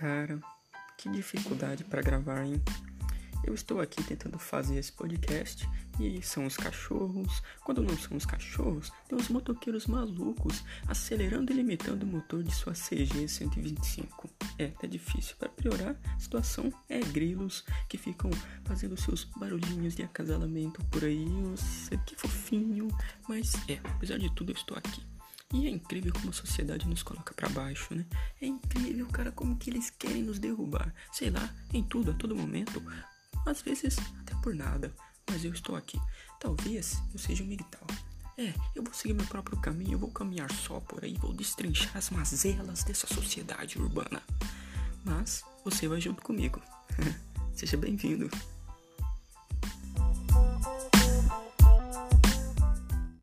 Cara, que dificuldade para gravar, hein? Eu estou aqui tentando fazer esse podcast e são os cachorros. Quando não são os cachorros, tem os motoqueiros malucos acelerando e limitando o motor de sua CG 125. É, tá difícil. Para piorar, a situação é grilos que ficam fazendo seus barulhinhos de acasalamento por aí. Nossa, que fofinho. Mas é, apesar de tudo, eu estou aqui. E é incrível como a sociedade nos coloca para baixo, né? É incrível, cara, como que eles querem nos derrubar. Sei lá, em tudo, a todo momento. Às vezes, até por nada. Mas eu estou aqui. Talvez eu seja um militar. É, eu vou seguir meu próprio caminho, eu vou caminhar só por aí, vou destrinchar as mazelas dessa sociedade urbana. Mas você vai junto comigo. seja bem-vindo.